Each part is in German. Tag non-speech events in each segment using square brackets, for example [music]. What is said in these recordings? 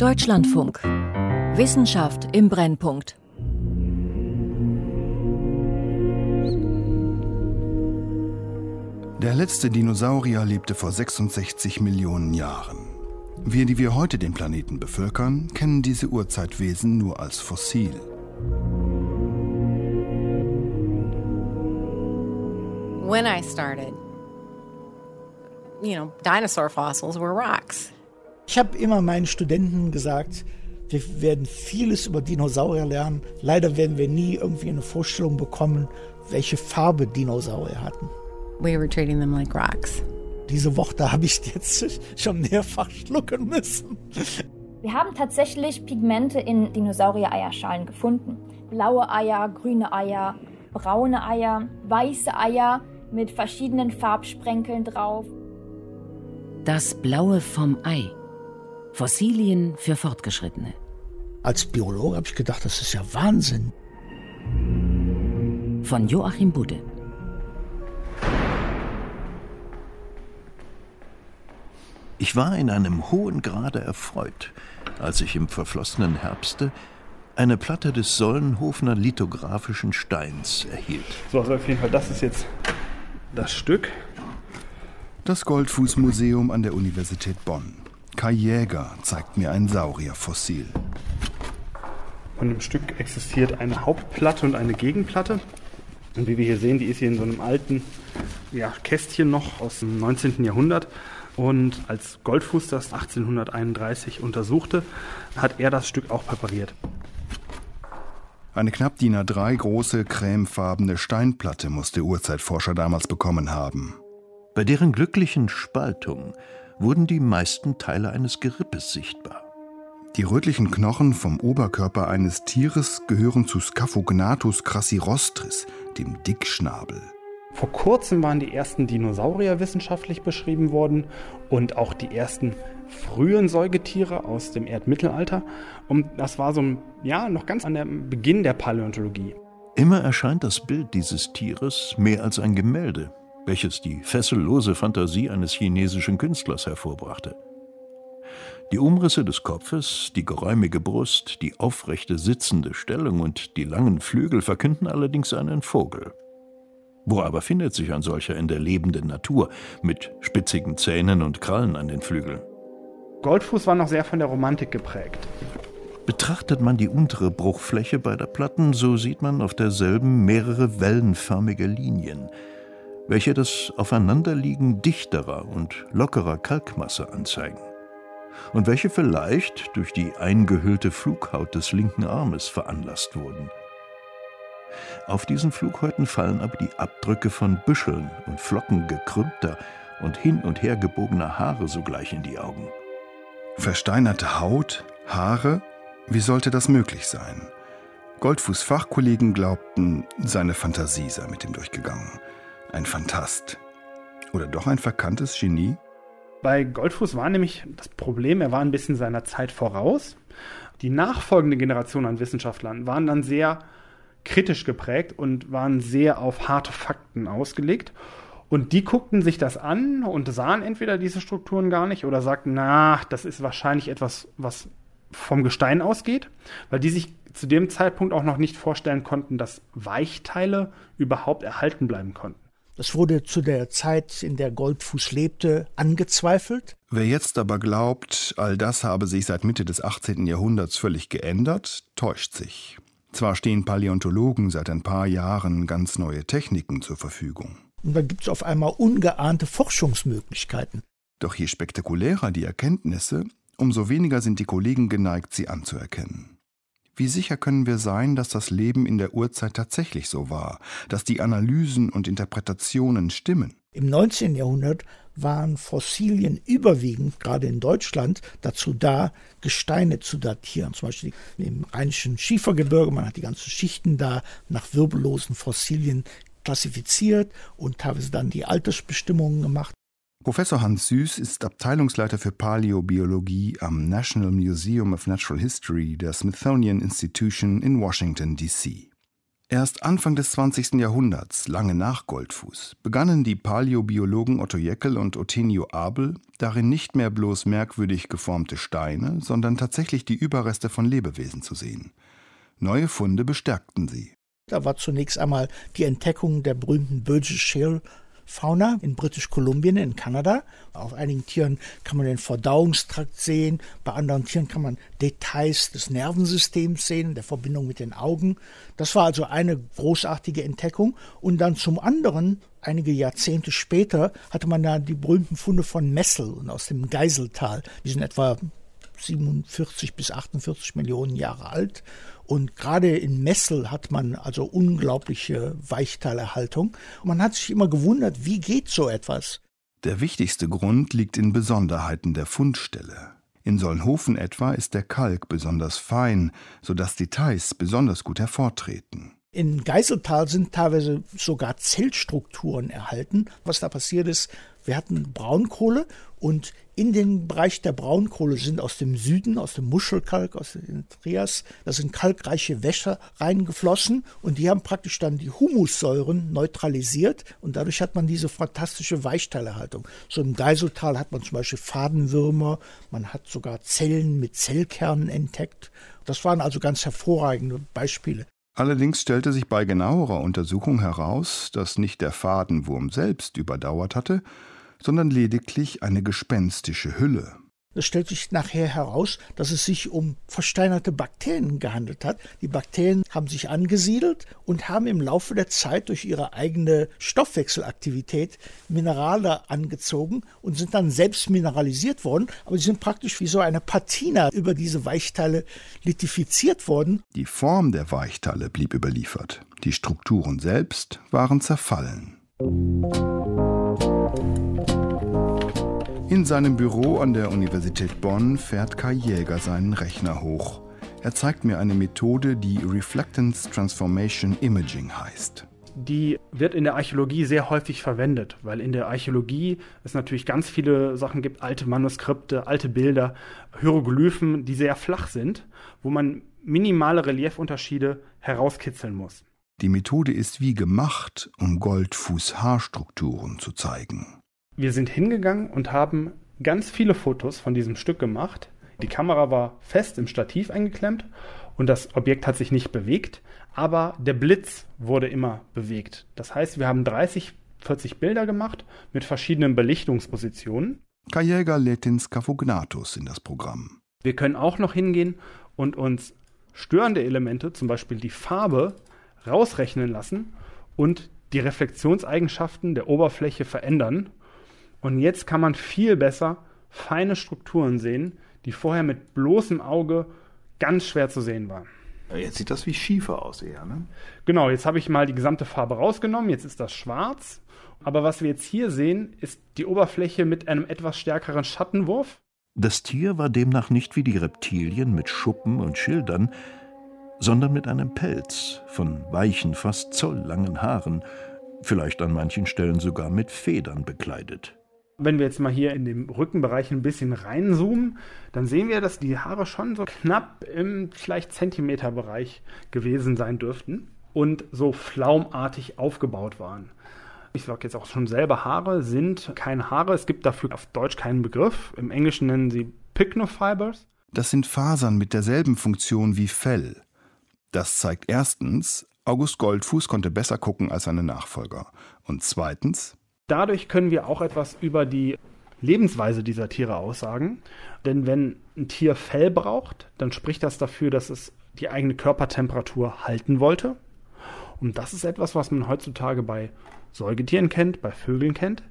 Deutschlandfunk. Wissenschaft im Brennpunkt. Der letzte Dinosaurier lebte vor 66 Millionen Jahren. Wir, die wir heute den Planeten bevölkern, kennen diese Urzeitwesen nur als Fossil. When I started, you know, dinosaur fossils were rocks. Ich habe immer meinen Studenten gesagt, wir werden vieles über Dinosaurier lernen. Leider werden wir nie irgendwie eine Vorstellung bekommen, welche Farbe Dinosaurier hatten. We were treating them like rocks. Diese Worte habe ich jetzt schon mehrfach schlucken müssen. Wir haben tatsächlich Pigmente in Dinosaurier-Eierschalen gefunden. Blaue Eier, grüne Eier, braune Eier, weiße Eier mit verschiedenen Farbsprenkeln drauf. Das Blaue vom Ei. Fossilien für Fortgeschrittene. Als Biologe habe ich gedacht, das ist ja Wahnsinn. Von Joachim Budde. Ich war in einem hohen Grade erfreut, als ich im verflossenen Herbste eine Platte des Sollenhofener lithografischen Steins erhielt. So, also auf jeden Fall, das ist jetzt das Stück. Das Goldfußmuseum an der Universität Bonn. Kai Jäger zeigt mir ein Saurierfossil. Von dem Stück existiert eine Hauptplatte und eine Gegenplatte. Und wie wir hier sehen, die ist hier in so einem alten ja, Kästchen noch aus dem 19. Jahrhundert. Und als Goldfuß das 1831 untersuchte, hat er das Stück auch präpariert. Eine knapp DIN A3 große cremefarbene Steinplatte muss der Urzeitforscher damals bekommen haben. Bei deren glücklichen Spaltung wurden die meisten Teile eines Gerippes sichtbar. Die rötlichen Knochen vom Oberkörper eines Tieres gehören zu Scaphognathus crassirostris, dem Dickschnabel. Vor kurzem waren die ersten Dinosaurier wissenschaftlich beschrieben worden und auch die ersten frühen Säugetiere aus dem Erdmittelalter. Und das war so, ja, noch ganz an dem Beginn der Paläontologie. Immer erscheint das Bild dieses Tieres mehr als ein Gemälde, welches die fessellose Fantasie eines chinesischen Künstlers hervorbrachte. Die Umrisse des Kopfes, die geräumige Brust, die aufrechte sitzende Stellung und die langen Flügel verkünden allerdings einen Vogel. Wo aber findet sich ein solcher in der lebenden Natur mit spitzigen Zähnen und Krallen an den Flügeln? Goldfuß war noch sehr von der Romantik geprägt. Betrachtet man die untere Bruchfläche beider Platten, so sieht man auf derselben mehrere wellenförmige Linien, welche das Aufeinanderliegen dichterer und lockerer Kalkmasse anzeigen und welche vielleicht durch die eingehüllte Flughaut des linken Armes veranlasst wurden. Auf diesen Flughäuten fallen aber die Abdrücke von Büscheln und Flocken gekrümmter und hin und her gebogener Haare sogleich in die Augen. Versteinerte Haut, Haare, wie sollte das möglich sein? Goldfuß Fachkollegen glaubten, seine Fantasie sei mit ihm durchgegangen. Ein Fantast. Oder doch ein verkanntes Genie? Bei Goldfuß war nämlich das Problem, er war ein bisschen seiner Zeit voraus. Die nachfolgende Generation an Wissenschaftlern waren dann sehr kritisch geprägt und waren sehr auf harte Fakten ausgelegt. Und die guckten sich das an und sahen entweder diese Strukturen gar nicht oder sagten, na, das ist wahrscheinlich etwas, was vom Gestein ausgeht, weil die sich zu dem Zeitpunkt auch noch nicht vorstellen konnten, dass Weichteile überhaupt erhalten bleiben konnten. Das wurde zu der Zeit, in der Goldfuß lebte, angezweifelt. Wer jetzt aber glaubt, all das habe sich seit Mitte des 18. Jahrhunderts völlig geändert, täuscht sich. Zwar stehen Paläontologen seit ein paar Jahren ganz neue Techniken zur Verfügung. Und dann gibt es auf einmal ungeahnte Forschungsmöglichkeiten. Doch je spektakulärer die Erkenntnisse, umso weniger sind die Kollegen geneigt, sie anzuerkennen. Wie sicher können wir sein, dass das Leben in der Urzeit tatsächlich so war, dass die Analysen und Interpretationen stimmen? Im 19. Jahrhundert waren Fossilien überwiegend, gerade in Deutschland, dazu da, Gesteine zu datieren. Zum Beispiel im Rheinischen Schiefergebirge, man hat die ganzen Schichten da nach wirbellosen Fossilien klassifiziert und teilweise dann die Altersbestimmungen gemacht. Professor Hans Süß ist Abteilungsleiter für Paläobiologie am National Museum of Natural History der Smithsonian Institution in Washington, D.C. Erst Anfang des 20. Jahrhunderts, lange nach Goldfuß, begannen die Paläobiologen Otto Jeckel und Othenio Abel darin nicht mehr bloß merkwürdig geformte Steine, sondern tatsächlich die Überreste von Lebewesen zu sehen. Neue Funde bestärkten sie. Da war zunächst einmal die Entdeckung der berühmten Burgess Shale Fauna in Britisch-Kolumbien, in Kanada. Auf einigen Tieren kann man den Verdauungstrakt sehen, bei anderen Tieren kann man Details des Nervensystems sehen, der Verbindung mit den Augen. Das war also eine großartige Entdeckung. Und dann zum anderen, einige Jahrzehnte später, hatte man da die berühmten Funde von Messel und aus dem Geiseltal. Die sind etwa 47 bis 48 Millionen Jahre alt. Und gerade in Messel hat man also unglaubliche Weichteilerhaltung. man hat sich immer gewundert, wie geht so etwas? Der wichtigste Grund liegt in Besonderheiten der Fundstelle. In Solnhofen etwa ist der Kalk besonders fein, sodass Details besonders gut hervortreten. In Geiseltal sind teilweise sogar Zellstrukturen erhalten. Was da passiert ist, wir hatten Braunkohle und in den Bereich der Braunkohle sind aus dem Süden, aus dem Muschelkalk, aus den Trias, da sind kalkreiche Wässer reingeflossen und die haben praktisch dann die Humussäuren neutralisiert und dadurch hat man diese fantastische Weichteilerhaltung. So im Geiseltal hat man zum Beispiel Fadenwürmer, man hat sogar Zellen mit Zellkernen entdeckt. Das waren also ganz hervorragende Beispiele. Allerdings stellte sich bei genauerer Untersuchung heraus, dass nicht der Fadenwurm selbst überdauert hatte, sondern lediglich eine gespenstische Hülle. Es stellt sich nachher heraus, dass es sich um versteinerte Bakterien gehandelt hat. Die Bakterien haben sich angesiedelt und haben im Laufe der Zeit durch ihre eigene Stoffwechselaktivität Minerale angezogen und sind dann selbst mineralisiert worden. Aber sie sind praktisch wie so eine Patina über diese Weichteile lithifiziert worden. Die Form der Weichteile blieb überliefert. Die Strukturen selbst waren zerfallen. In seinem Büro an der Universität Bonn fährt Kai Jäger seinen Rechner hoch. Er zeigt mir eine Methode, die Reflectance Transformation Imaging heißt. Die wird in der Archäologie sehr häufig verwendet, weil in der Archäologie es natürlich ganz viele Sachen gibt, alte Manuskripte, alte Bilder, Hieroglyphen, die sehr flach sind, wo man minimale Reliefunterschiede herauskitzeln muss. Die Methode ist wie gemacht, um Goldfuß-Haarstrukturen zu zeigen wir sind hingegangen und haben ganz viele Fotos von diesem Stück gemacht. Die Kamera war fest im Stativ eingeklemmt und das Objekt hat sich nicht bewegt, aber der Blitz wurde immer bewegt. Das heißt, wir haben 30, 40 Bilder gemacht mit verschiedenen Belichtungspositionen. Kajäger lädt den Scaphoognathus in das Programm. Wir können auch noch hingehen und uns störende Elemente, zum Beispiel die Farbe, rausrechnen lassen und die Reflexionseigenschaften der Oberfläche verändern und jetzt kann man viel besser feine Strukturen sehen, die vorher mit bloßem Auge ganz schwer zu sehen waren. Jetzt sieht das wie Schiefer aus eher, ne? Genau, jetzt habe ich mal die gesamte Farbe rausgenommen, jetzt ist das schwarz. Aber was wir jetzt hier sehen, ist die Oberfläche mit einem etwas stärkeren Schattenwurf. Das Tier war demnach nicht wie die Reptilien mit Schuppen und Schildern, sondern mit einem Pelz von weichen, fast zolllangen Haaren, vielleicht an manchen Stellen sogar mit Federn bekleidet. Wenn wir jetzt mal hier in dem Rückenbereich ein bisschen reinzoomen, dann sehen wir, dass die Haare schon so knapp im vielleicht Zentimeterbereich gewesen sein dürften und so flaumartig aufgebaut waren. Ich sage jetzt auch schon selber, Haare sind keine Haare. Es gibt dafür auf Deutsch keinen Begriff. Im Englischen nennen sie Pycnofibers. Das sind Fasern mit derselben Funktion wie Fell. Das zeigt erstens, August Goldfuß konnte besser gucken als seine Nachfolger. Und zweitens, Dadurch können wir auch etwas über die Lebensweise dieser Tiere aussagen. Denn wenn ein Tier Fell braucht, dann spricht das dafür, dass es die eigene Körpertemperatur halten wollte. Und das ist etwas, was man heutzutage bei Säugetieren kennt, bei Vögeln kennt.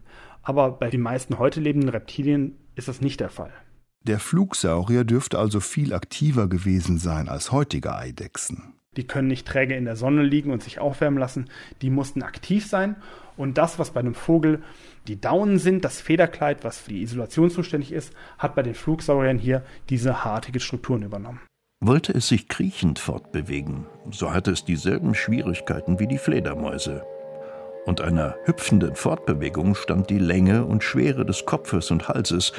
Aber bei den meisten heute lebenden Reptilien ist das nicht der Fall. Der Flugsaurier dürfte also viel aktiver gewesen sein als heutige Eidechsen. Die können nicht träge in der Sonne liegen und sich aufwärmen lassen. Die mussten aktiv sein. Und das, was bei einem Vogel die Daunen sind, das Federkleid, was für die Isolation zuständig ist, hat bei den Flugsauriern hier diese hartige Strukturen übernommen. Wollte es sich kriechend fortbewegen, so hatte es dieselben Schwierigkeiten wie die Fledermäuse. Und einer hüpfenden Fortbewegung stand die Länge und Schwere des Kopfes und Halses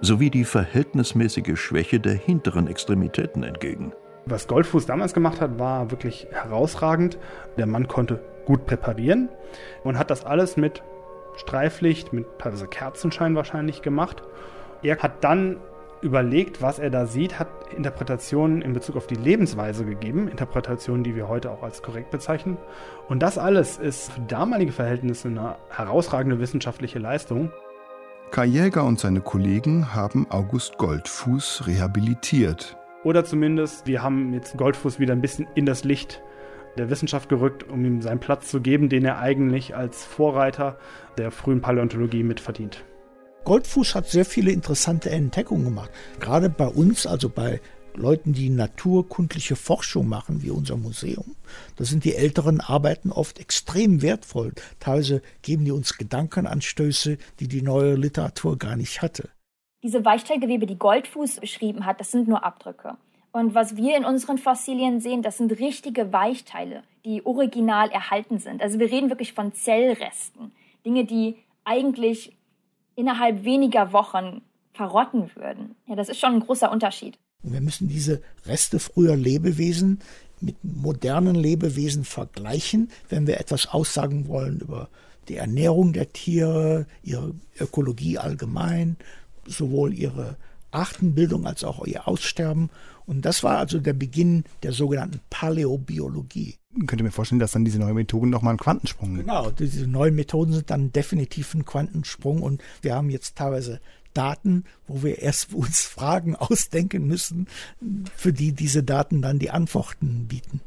sowie die verhältnismäßige Schwäche der hinteren Extremitäten entgegen. Was Goldfuß damals gemacht hat, war wirklich herausragend. Der Mann konnte gut präparieren und hat das alles mit Streiflicht, mit teilweise Kerzenschein wahrscheinlich gemacht. Er hat dann überlegt, was er da sieht, hat Interpretationen in Bezug auf die Lebensweise gegeben, Interpretationen, die wir heute auch als korrekt bezeichnen. Und das alles ist für damalige Verhältnisse eine herausragende wissenschaftliche Leistung. Kai Jäger und seine Kollegen haben August Goldfuß rehabilitiert. Oder zumindest, wir haben jetzt Goldfuß wieder ein bisschen in das Licht der Wissenschaft gerückt, um ihm seinen Platz zu geben, den er eigentlich als Vorreiter der frühen Paläontologie mitverdient. Goldfuß hat sehr viele interessante Entdeckungen gemacht. Gerade bei uns, also bei Leuten, die naturkundliche Forschung machen, wie unser Museum. Da sind die älteren Arbeiten oft extrem wertvoll. Teilweise geben die uns Gedankenanstöße, die die neue Literatur gar nicht hatte. Diese Weichteilgewebe, die Goldfuß beschrieben hat, das sind nur Abdrücke. Und was wir in unseren Fossilien sehen, das sind richtige Weichteile, die original erhalten sind. Also wir reden wirklich von Zellresten. Dinge, die eigentlich innerhalb weniger Wochen verrotten würden. Ja, das ist schon ein großer Unterschied. Wir müssen diese Reste früher Lebewesen mit modernen Lebewesen vergleichen, wenn wir etwas aussagen wollen über die Ernährung der Tiere, ihre Ökologie allgemein, sowohl ihre Artenbildung als auch ihr Aussterben. Und das war also der Beginn der sogenannten Paläobiologie. Könnt ihr mir vorstellen, dass dann diese neuen Methoden nochmal einen Quantensprung sind? Genau, diese neuen Methoden sind dann definitiv ein Quantensprung und wir haben jetzt teilweise Daten, wo wir erst [laughs] uns Fragen ausdenken müssen, für die diese Daten dann die Antworten bieten.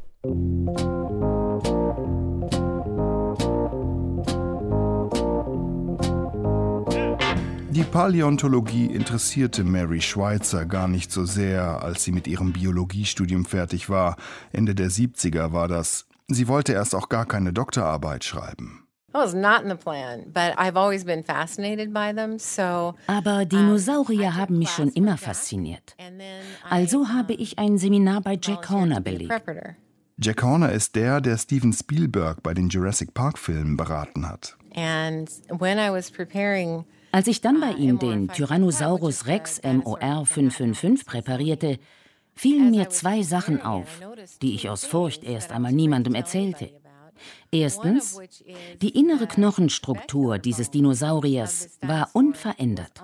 Die Paläontologie interessierte Mary Schweitzer gar nicht so sehr, als sie mit ihrem Biologiestudium fertig war. Ende der 70er war das. Sie wollte erst auch gar keine Doktorarbeit schreiben. Aber Dinosaurier haben mich schon immer fasziniert. Also habe ich ein Seminar bei Jack Horner belegt. Jack Horner ist der, der Steven Spielberg bei den Jurassic Park-Filmen beraten hat. And when I was preparing als ich dann bei ihm den Tyrannosaurus Rex MOR 555 präparierte, fielen mir zwei Sachen auf, die ich aus Furcht erst einmal niemandem erzählte. Erstens, die innere Knochenstruktur dieses Dinosauriers war unverändert.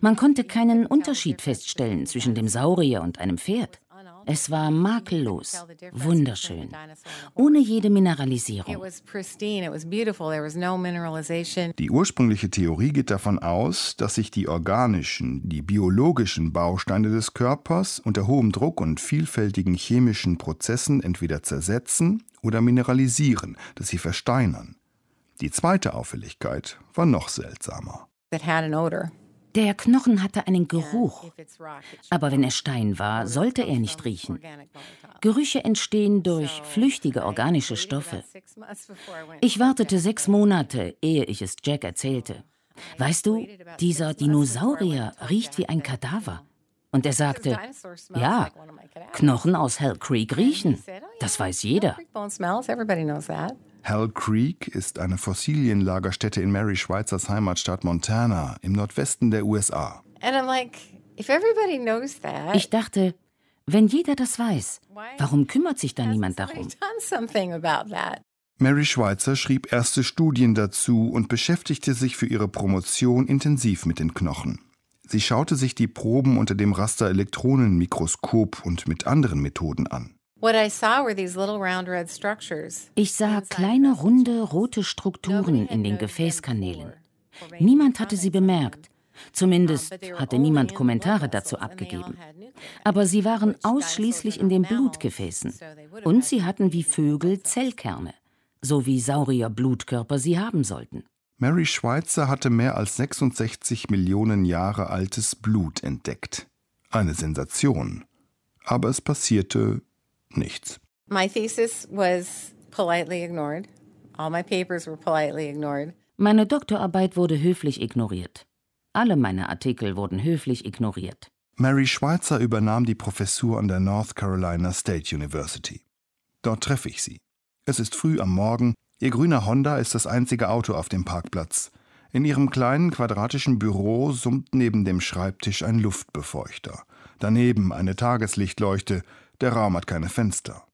Man konnte keinen Unterschied feststellen zwischen dem Saurier und einem Pferd. Es war makellos, wunderschön, ohne jede Mineralisierung. Die ursprüngliche Theorie geht davon aus, dass sich die organischen, die biologischen Bausteine des Körpers unter hohem Druck und vielfältigen chemischen Prozessen entweder zersetzen oder mineralisieren, dass sie versteinern. Die zweite Auffälligkeit war noch seltsamer. It had an odor. Der Knochen hatte einen Geruch, aber wenn er Stein war, sollte er nicht riechen. Gerüche entstehen durch flüchtige organische Stoffe. Ich wartete sechs Monate, ehe ich es Jack erzählte. Weißt du, dieser Dinosaurier riecht wie ein Kadaver. Und er sagte, ja, Knochen aus Hell Creek riechen. Das weiß jeder. Hell Creek ist eine Fossilienlagerstätte in Mary Schweizers Heimatstadt Montana im Nordwesten der USA. Ich dachte, wenn jeder das weiß, warum kümmert sich da niemand darum? Mary Schweitzer schrieb erste Studien dazu und beschäftigte sich für ihre Promotion intensiv mit den Knochen. Sie schaute sich die Proben unter dem Raster-Elektronenmikroskop und mit anderen Methoden an. Ich sah kleine runde rote Strukturen in den Gefäßkanälen. Niemand hatte sie bemerkt. Zumindest hatte niemand Kommentare dazu abgegeben. Aber sie waren ausschließlich in den Blutgefäßen. Und sie hatten wie Vögel Zellkerne, so wie Saurier Blutkörper sie haben sollten. Mary Schweitzer hatte mehr als 66 Millionen Jahre altes Blut entdeckt. Eine Sensation. Aber es passierte nichts. My thesis was politely ignored. All my papers were politely ignored. Meine Doktorarbeit wurde höflich ignoriert. Alle meine Artikel wurden höflich ignoriert. Mary Schweitzer übernahm die Professur an der North Carolina State University. Dort treffe ich sie. Es ist früh am Morgen, ihr grüner Honda ist das einzige Auto auf dem Parkplatz. In ihrem kleinen quadratischen Büro summt neben dem Schreibtisch ein Luftbefeuchter. Daneben eine Tageslichtleuchte, Der Raum hat keine Fenster.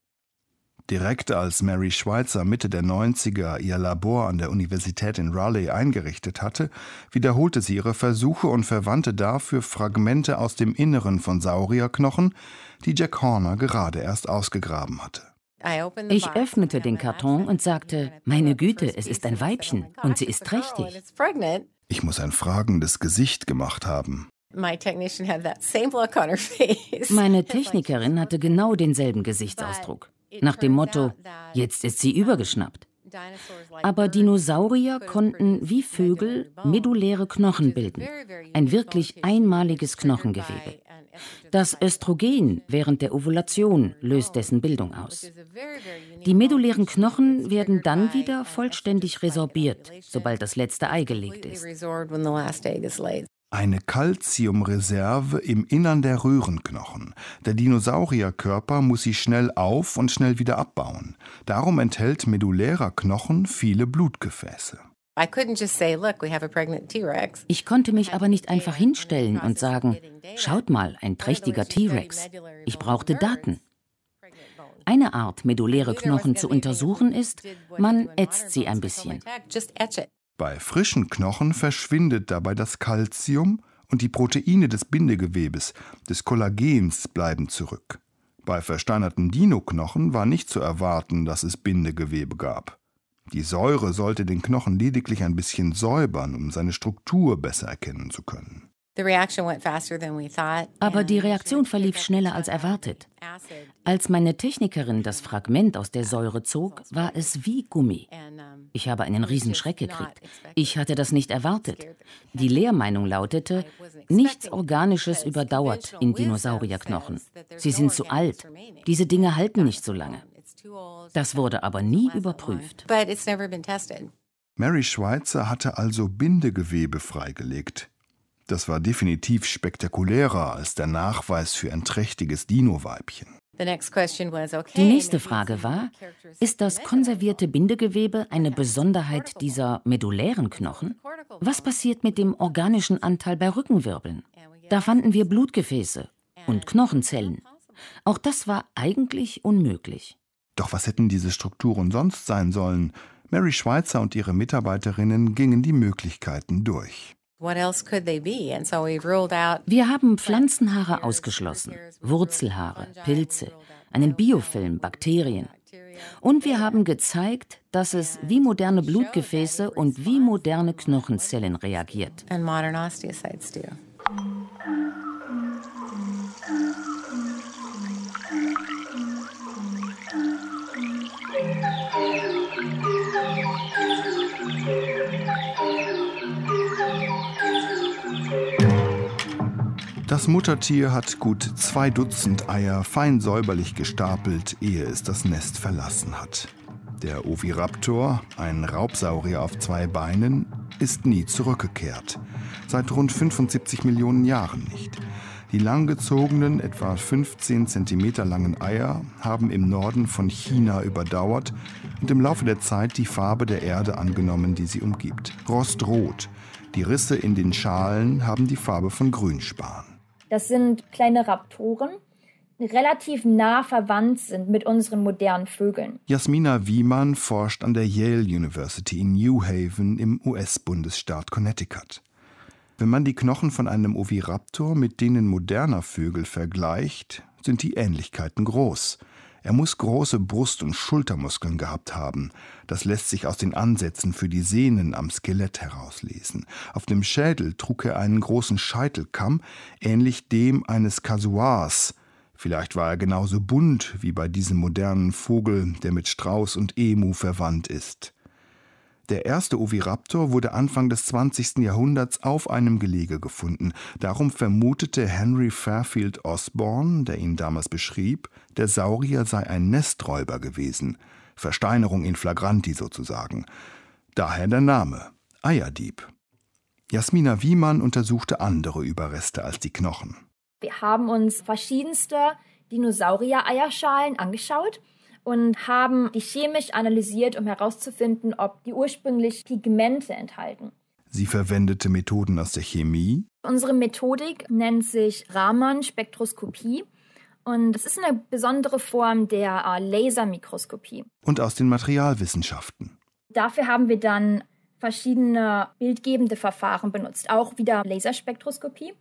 Direkt als Mary Schweitzer Mitte der 90er ihr Labor an der Universität in Raleigh eingerichtet hatte, wiederholte sie ihre Versuche und verwandte dafür Fragmente aus dem Inneren von Saurierknochen, die Jack Horner gerade erst ausgegraben hatte. Ich öffnete den Karton und sagte, meine Güte, es ist ein Weibchen und sie ist trächtig. Ich muss ein fragendes Gesicht gemacht haben. [laughs] Meine Technikerin hatte genau denselben Gesichtsausdruck. Nach dem Motto, jetzt ist sie übergeschnappt. Aber Dinosaurier konnten wie Vögel medulläre Knochen bilden, ein wirklich einmaliges Knochengewebe. Das Östrogen während der Ovulation löst dessen Bildung aus. Die medullären Knochen werden dann wieder vollständig resorbiert, sobald das letzte Ei gelegt ist. Eine Calciumreserve im Innern der Röhrenknochen. Der Dinosaurierkörper muss sie schnell auf und schnell wieder abbauen. Darum enthält medullärer Knochen viele Blutgefäße. Ich konnte mich aber nicht einfach hinstellen und sagen, schaut mal, ein trächtiger T-Rex. Ich brauchte Daten. Eine Art, medulläre Knochen zu untersuchen, ist, man ätzt sie ein bisschen. Bei frischen Knochen verschwindet dabei das Kalzium und die Proteine des Bindegewebes, des Kollagens, bleiben zurück. Bei versteinerten Dinoknochen war nicht zu erwarten, dass es Bindegewebe gab. Die Säure sollte den Knochen lediglich ein bisschen säubern, um seine Struktur besser erkennen zu können. Aber die Reaktion verlief schneller als erwartet. Als meine Technikerin das Fragment aus der Säure zog, war es wie Gummi. Ich habe einen Riesenschreck gekriegt. Ich hatte das nicht erwartet. Die Lehrmeinung lautete, nichts Organisches überdauert in Dinosaurierknochen. Sie sind zu alt. Diese Dinge halten nicht so lange. Das wurde aber nie überprüft. Mary Schweitzer hatte also Bindegewebe freigelegt. Das war definitiv spektakulärer als der Nachweis für ein trächtiges Dino-Weibchen. Die nächste Frage war, ist das konservierte Bindegewebe eine Besonderheit dieser medullären Knochen? Was passiert mit dem organischen Anteil bei Rückenwirbeln? Da fanden wir Blutgefäße und Knochenzellen. Auch das war eigentlich unmöglich. Doch was hätten diese Strukturen sonst sein sollen? Mary Schweitzer und ihre Mitarbeiterinnen gingen die Möglichkeiten durch. Wir haben Pflanzenhaare ausgeschlossen, Wurzelhaare, Pilze, einen Biofilm, Bakterien. Und wir haben gezeigt, dass es wie moderne Blutgefäße und wie moderne Knochenzellen reagiert. Das Muttertier hat gut zwei Dutzend Eier fein säuberlich gestapelt, ehe es das Nest verlassen hat. Der Oviraptor, ein Raubsaurier auf zwei Beinen, ist nie zurückgekehrt. Seit rund 75 Millionen Jahren nicht. Die langgezogenen, etwa 15 cm langen Eier haben im Norden von China überdauert und im Laufe der Zeit die Farbe der Erde angenommen, die sie umgibt. Rostrot. Die Risse in den Schalen haben die Farbe von Grünspan. Das sind kleine Raptoren, relativ nah verwandt sind mit unseren modernen Vögeln. Jasmina Wiemann forscht an der Yale University in New Haven im US-Bundesstaat Connecticut. Wenn man die Knochen von einem Oviraptor mit denen moderner Vögel vergleicht, sind die Ähnlichkeiten groß. Er muss große Brust- und Schultermuskeln gehabt haben. Das lässt sich aus den Ansätzen für die Sehnen am Skelett herauslesen. Auf dem Schädel trug er einen großen Scheitelkamm, ähnlich dem eines Kasuars. Vielleicht war er genauso bunt wie bei diesem modernen Vogel, der mit Strauß und Emu verwandt ist. Der erste Oviraptor wurde Anfang des 20. Jahrhunderts auf einem Gelege gefunden. Darum vermutete Henry Fairfield Osborne, der ihn damals beschrieb, der Saurier sei ein Nesträuber gewesen. Versteinerung in flagranti sozusagen. Daher der Name Eierdieb. Jasmina Wiemann untersuchte andere Überreste als die Knochen. Wir haben uns verschiedenste Dinosaurier-Eierschalen angeschaut und haben die chemisch analysiert, um herauszufinden, ob die ursprünglich Pigmente enthalten. Sie verwendete Methoden aus der Chemie. Unsere Methodik nennt sich Raman-Spektroskopie Und es ist eine besondere Form der äh, Lasermikroskopie. Und aus den Materialwissenschaften. Dafür haben wir dann verschiedene bildgebende Verfahren benutzt, auch wieder Laserspektroskopie.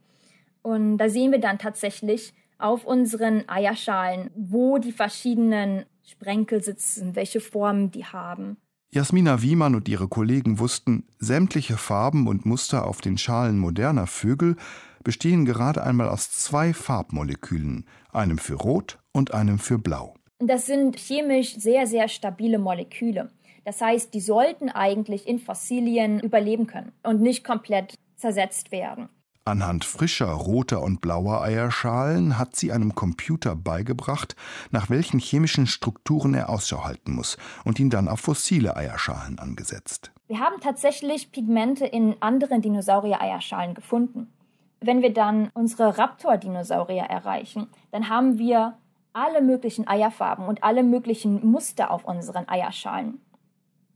Und da sehen wir dann tatsächlich auf unseren Eierschalen, wo die verschiedenen Sprenkel sitzen, welche Formen die haben. Jasmina Wiemann und ihre Kollegen wussten, sämtliche Farben und Muster auf den Schalen moderner Vögel bestehen gerade einmal aus zwei Farbmolekülen, einem für Rot und einem für Blau. Das sind chemisch sehr, sehr stabile Moleküle. Das heißt, die sollten eigentlich in Fossilien überleben können und nicht komplett zersetzt werden. Anhand frischer roter und blauer Eierschalen hat sie einem Computer beigebracht, nach welchen chemischen Strukturen er Ausschau halten muss und ihn dann auf fossile Eierschalen angesetzt. Wir haben tatsächlich Pigmente in anderen Dinosaurier-Eierschalen gefunden. Wenn wir dann unsere Raptor-Dinosaurier erreichen, dann haben wir alle möglichen Eierfarben und alle möglichen Muster auf unseren Eierschalen.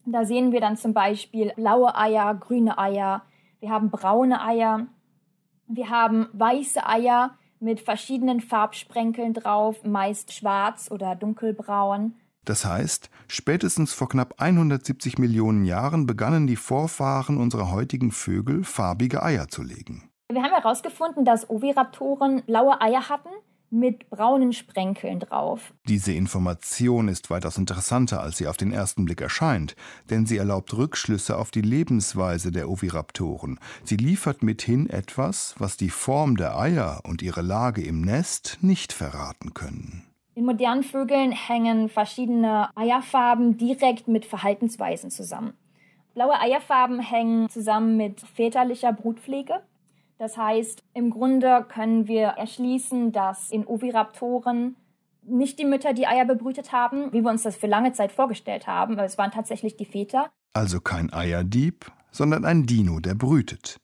Da sehen wir dann zum Beispiel blaue Eier, grüne Eier, wir haben braune Eier, wir haben weiße Eier mit verschiedenen Farbsprenkeln drauf, meist schwarz oder dunkelbraun. Das heißt, spätestens vor knapp 170 Millionen Jahren begannen die Vorfahren unserer heutigen Vögel farbige Eier zu legen. Wir haben herausgefunden, dass Oviraptoren blaue Eier hatten mit braunen Sprenkeln drauf. Diese Information ist weitaus interessanter, als sie auf den ersten Blick erscheint, denn sie erlaubt Rückschlüsse auf die Lebensweise der Oviraptoren. Sie liefert mithin etwas, was die Form der Eier und ihre Lage im Nest nicht verraten können. In modernen Vögeln hängen verschiedene Eierfarben direkt mit Verhaltensweisen zusammen. Blaue Eierfarben hängen zusammen mit väterlicher Brutpflege. Das heißt, im Grunde können wir erschließen, dass in Oviraptoren nicht die Mütter die Eier bebrütet haben, wie wir uns das für lange Zeit vorgestellt haben, weil es waren tatsächlich die Väter. Also kein Eierdieb, sondern ein Dino, der brütet.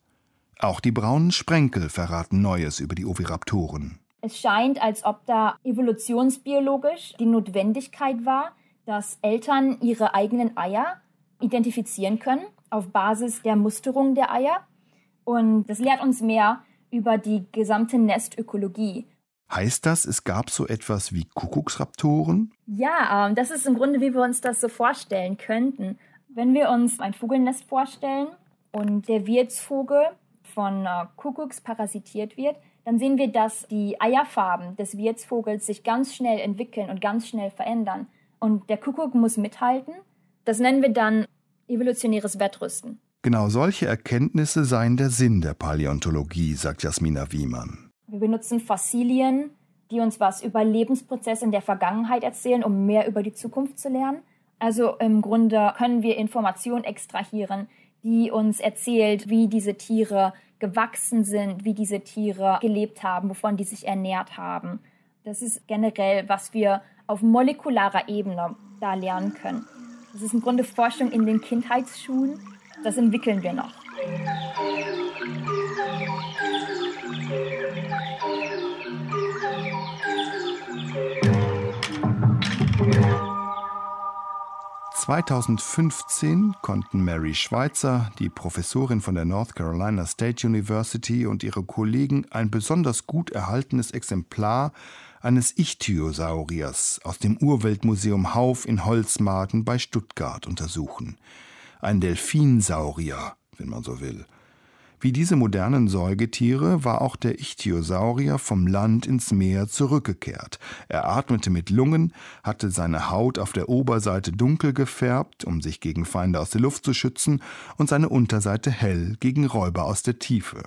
Auch die braunen Sprenkel verraten Neues über die Oviraptoren. Es scheint, als ob da evolutionsbiologisch die Notwendigkeit war, dass Eltern ihre eigenen Eier identifizieren können auf Basis der Musterung der Eier und das lehrt uns mehr über die gesamte Nestökologie. Heißt das, es gab so etwas wie Kuckucksraptoren? Ja, ähm, das ist im Grunde, wie wir uns das so vorstellen könnten. Wenn wir uns ein Vogelnest vorstellen und der Wirtsvogel von äh, Kuckucks parasitiert wird, dann sehen wir, dass die Eierfarben des Wirtsvogels sich ganz schnell entwickeln und ganz schnell verändern. Und der Kuckuck muss mithalten. Das nennen wir dann evolutionäres Wettrüsten. Genau solche Erkenntnisse seien der Sinn der Paläontologie, sagt Jasmina Wiemann. Wir benutzen Fossilien, die uns was über Lebensprozesse in der Vergangenheit erzählen, um mehr über die Zukunft zu lernen. Also im Grunde können wir Informationen extrahieren, die uns erzählt, wie diese Tiere gewachsen sind, wie diese Tiere gelebt haben, wovon die sich ernährt haben. Das ist generell, was wir auf molekularer Ebene da lernen können. Das ist im Grunde Forschung in den Kindheitsschulen das entwickeln wir noch. ...2015 konnten Mary Schweitzer, die Professorin von der North Carolina State University und ihre Kollegen ein besonders gut erhaltenes Exemplar eines Ichthyosauriers aus dem Urweltmuseum Hauf in Holzmarten bei Stuttgart untersuchen ein Delfinsaurier, wenn man so will. Wie diese modernen Säugetiere war auch der Ichthyosaurier vom Land ins Meer zurückgekehrt. Er atmete mit Lungen, hatte seine Haut auf der Oberseite dunkel gefärbt, um sich gegen Feinde aus der Luft zu schützen, und seine Unterseite hell gegen Räuber aus der Tiefe.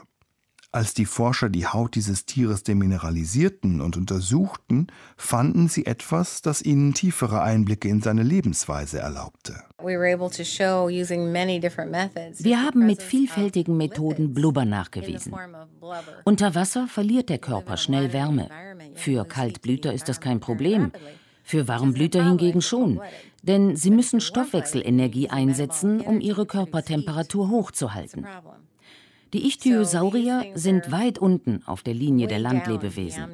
Als die Forscher die Haut dieses Tieres demineralisierten und untersuchten, fanden sie etwas, das ihnen tiefere Einblicke in seine Lebensweise erlaubte. Wir haben mit vielfältigen Methoden Blubber nachgewiesen. Unter Wasser verliert der Körper schnell Wärme. Für Kaltblüter ist das kein Problem. Für Warmblüter hingegen schon, denn sie müssen Stoffwechselenergie einsetzen, um ihre Körpertemperatur hochzuhalten. Die Ichthyosaurier sind weit unten auf der Linie der Landlebewesen.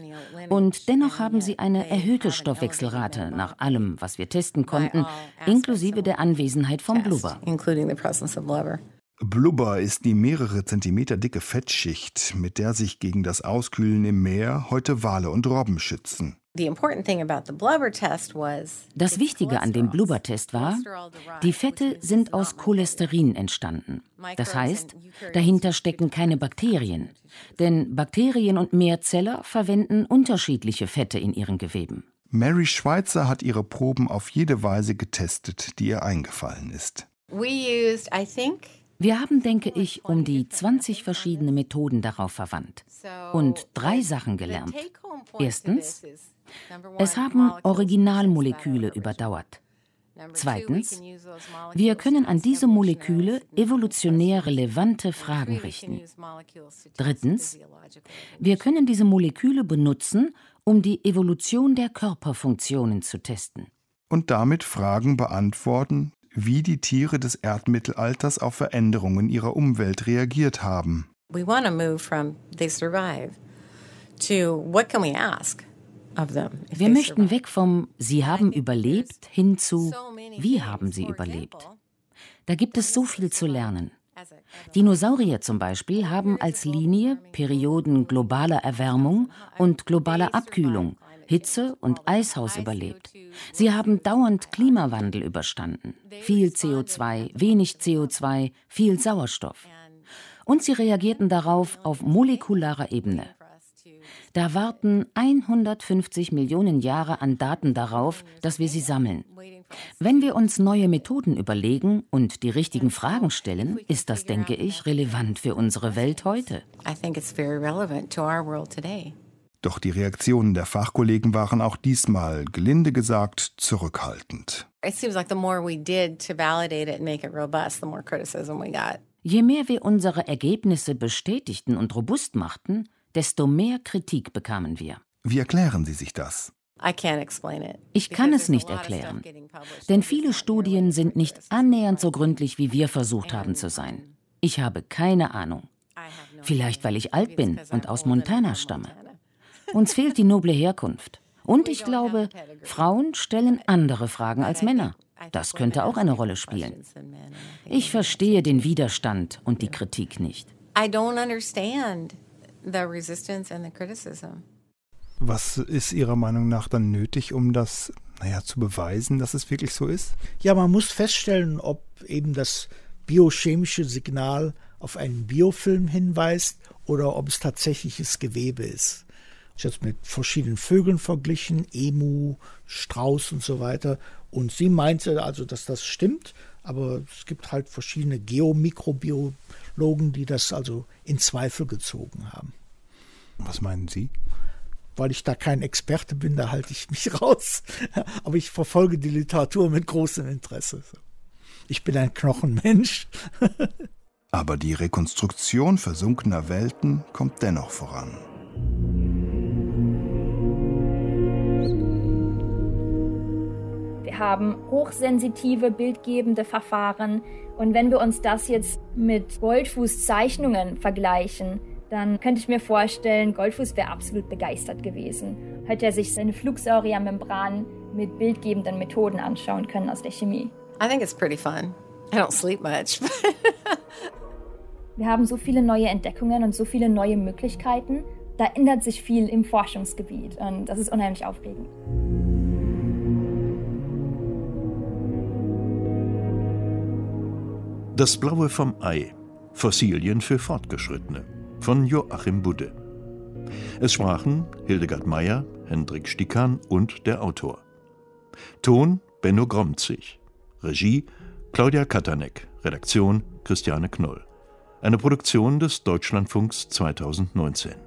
Und dennoch haben sie eine erhöhte Stoffwechselrate nach allem, was wir testen konnten, inklusive der Anwesenheit von Blubber. Blubber ist die mehrere Zentimeter dicke Fettschicht, mit der sich gegen das Auskühlen im Meer heute Wale und Robben schützen. Das Wichtige an dem Blubbertest war, die Fette sind aus Cholesterin entstanden. Das heißt, dahinter stecken keine Bakterien. Denn Bakterien und Mehrzeller verwenden unterschiedliche Fette in ihren Geweben. Mary Schweitzer hat ihre Proben auf jede Weise getestet, die ihr eingefallen ist. Wir haben, denke ich, um die 20 verschiedene Methoden darauf verwandt und drei Sachen gelernt. Erstens, es haben Originalmoleküle überdauert. Zweitens, wir können an diese Moleküle evolutionär relevante Fragen richten. Drittens, wir können diese Moleküle benutzen, um die Evolution der Körperfunktionen zu testen. Und damit Fragen beantworten, wie die Tiere des Erdmittelalters auf Veränderungen ihrer Umwelt reagiert haben. We want to move from they survive to what can we ask? Wir möchten weg vom Sie haben überlebt hin zu Wie haben Sie überlebt? Da gibt es so viel zu lernen. Dinosaurier zum Beispiel haben als Linie Perioden globaler Erwärmung und globaler Abkühlung, Hitze und Eishaus überlebt. Sie haben dauernd Klimawandel überstanden. Viel CO2, wenig CO2, viel Sauerstoff. Und sie reagierten darauf auf molekularer Ebene. Da warten 150 Millionen Jahre an Daten darauf, dass wir sie sammeln. Wenn wir uns neue Methoden überlegen und die richtigen Fragen stellen, ist das, denke ich, relevant für unsere Welt heute. Doch die Reaktionen der Fachkollegen waren auch diesmal, gelinde gesagt, zurückhaltend. Je mehr wir unsere Ergebnisse bestätigten und robust machten, desto mehr Kritik bekamen wir. Wie erklären Sie sich das? Ich kann es nicht erklären, denn viele Studien sind nicht annähernd so gründlich, wie wir versucht haben zu sein. Ich habe keine Ahnung. Vielleicht, weil ich alt bin und aus Montana stamme. Uns fehlt die noble Herkunft. Und ich glaube, Frauen stellen andere Fragen als Männer. Das könnte auch eine Rolle spielen. Ich verstehe den Widerstand und die Kritik nicht. I don't understand the resistance and the criticism. Was ist Ihrer Meinung nach dann nötig, um das naja, zu beweisen, dass es wirklich so ist? Ja, man muss feststellen, ob eben das biochemische Signal auf einen Biofilm hinweist oder ob es tatsächliches Gewebe ist. Ich habe es mit verschiedenen Vögeln verglichen, Emu, Strauß und so weiter. Und sie meinte also, dass das stimmt, aber es gibt halt verschiedene Geomikrobiologen, die das also in Zweifel gezogen haben. Was meinen Sie? Weil ich da kein Experte bin, da halte ich mich [laughs] raus. Aber ich verfolge die Literatur mit großem Interesse. Ich bin ein Knochenmensch. [laughs] Aber die Rekonstruktion versunkener Welten kommt dennoch voran. Haben hochsensitive, bildgebende Verfahren. Und wenn wir uns das jetzt mit Goldfußzeichnungen vergleichen, dann könnte ich mir vorstellen, Goldfuß wäre absolut begeistert gewesen. Hätte er sich seine Flugsauriermembran mit bildgebenden Methoden anschauen können aus der Chemie. I think it's pretty fun. I don't sleep much. [laughs] Wir haben so viele neue Entdeckungen und so viele neue Möglichkeiten. Da ändert sich viel im Forschungsgebiet und das ist unheimlich aufregend. Das Blaue vom Ei. Fossilien für Fortgeschrittene. Von Joachim Budde. Es sprachen Hildegard Meyer, Hendrik Stickan und der Autor. Ton Benno Gromzig. Regie Claudia Katanek. Redaktion Christiane Knoll. Eine Produktion des Deutschlandfunks 2019.